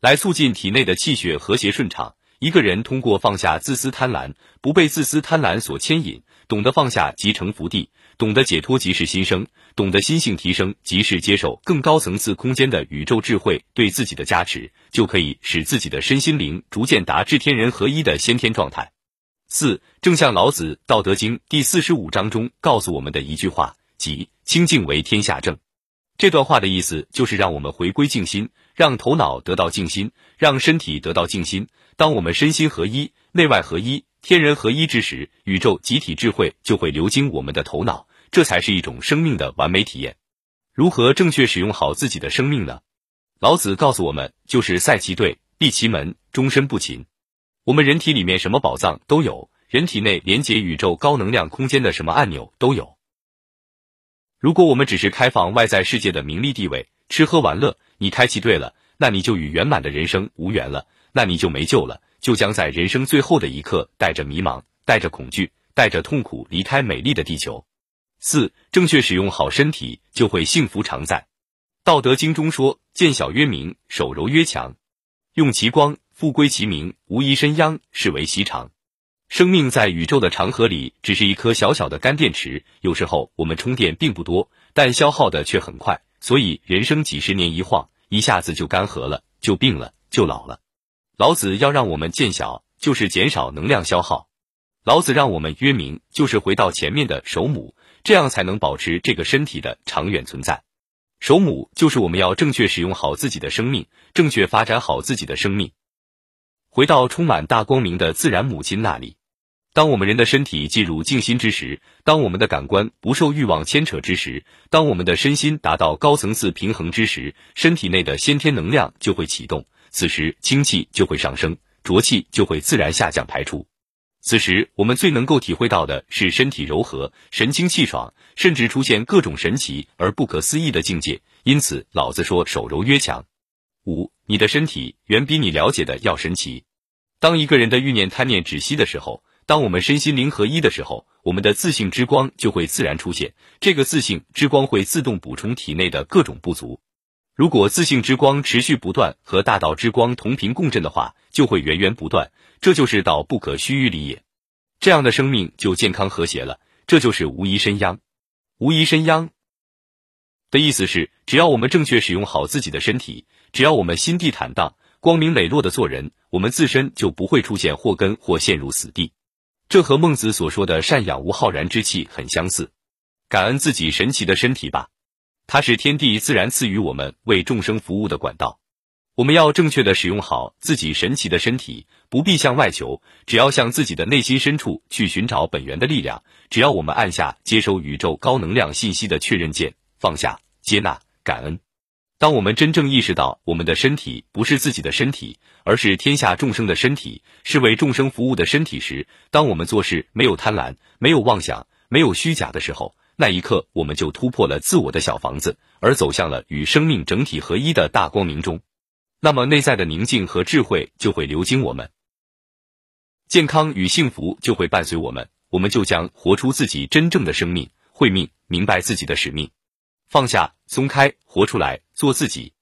来促进体内的气血和谐顺畅。一个人通过放下自私贪婪，不被自私贪婪所牵引，懂得放下即成福地，懂得解脱即是新生，懂得心性提升即是接受更高层次空间的宇宙智慧对自己的加持，就可以使自己的身心灵逐渐达至天人合一的先天状态。四，正像老子《道德经》第四十五章中告诉我们的一句话，即“清净为天下正”。这段话的意思就是让我们回归静心，让头脑得到静心，让身体得到静心。当我们身心合一、内外合一、天人合一之时，宇宙集体智慧就会流经我们的头脑，这才是一种生命的完美体验。如何正确使用好自己的生命呢？老子告诉我们，就是塞其兑，闭其门，终身不勤。我们人体里面什么宝藏都有，人体内连接宇宙高能量空间的什么按钮都有。如果我们只是开放外在世界的名利地位、吃喝玩乐，你开启对了，那你就与圆满的人生无缘了。那你就没救了，就将在人生最后的一刻，带着迷茫，带着恐惧，带着痛苦离开美丽的地球。四，正确使用好身体，就会幸福常在。道德经中说：“见小曰明，手柔曰强。用其光，复归其明，无一身殃，是为习常。”生命在宇宙的长河里，只是一颗小小的干电池。有时候我们充电并不多，但消耗的却很快。所以人生几十年一晃，一下子就干涸了，就病了，就老了。老子要让我们见小，就是减少能量消耗；老子让我们约明，就是回到前面的守母，这样才能保持这个身体的长远存在。守母就是我们要正确使用好自己的生命，正确发展好自己的生命，回到充满大光明的自然母亲那里。当我们人的身体进入静心之时，当我们的感官不受欲望牵扯之时，当我们的身心达到高层次平衡之时，身体内的先天能量就会启动。此时清气就会上升，浊气就会自然下降排出。此时我们最能够体会到的是身体柔和、神清气爽，甚至出现各种神奇而不可思议的境界。因此，老子说：“手柔曰强。”五，你的身体远比你了解的要神奇。当一个人的欲念贪念止息的时候，当我们身心灵合一的时候，我们的自信之光就会自然出现。这个自信之光会自动补充体内的各种不足。如果自信之光持续不断和大道之光同频共振的话，就会源源不断，这就是道不可须臾离也。这样的生命就健康和谐了，这就是无疑身殃。无疑身殃的意思是，只要我们正确使用好自己的身体，只要我们心地坦荡、光明磊落的做人，我们自身就不会出现祸根或陷入死地。这和孟子所说的“善养无浩然之气”很相似。感恩自己神奇的身体吧。它是天地自然赐予我们为众生服务的管道，我们要正确的使用好自己神奇的身体，不必向外求，只要向自己的内心深处去寻找本源的力量。只要我们按下接收宇宙高能量信息的确认键，放下、接纳、感恩。当我们真正意识到我们的身体不是自己的身体，而是天下众生的身体，是为众生服务的身体时，当我们做事没有贪婪、没有妄想、没有虚假的时候。那一刻，我们就突破了自我的小房子，而走向了与生命整体合一的大光明中。那么，内在的宁静和智慧就会流经我们，健康与幸福就会伴随我们，我们就将活出自己真正的生命，会命，明白自己的使命，放下，松开，活出来，做自己。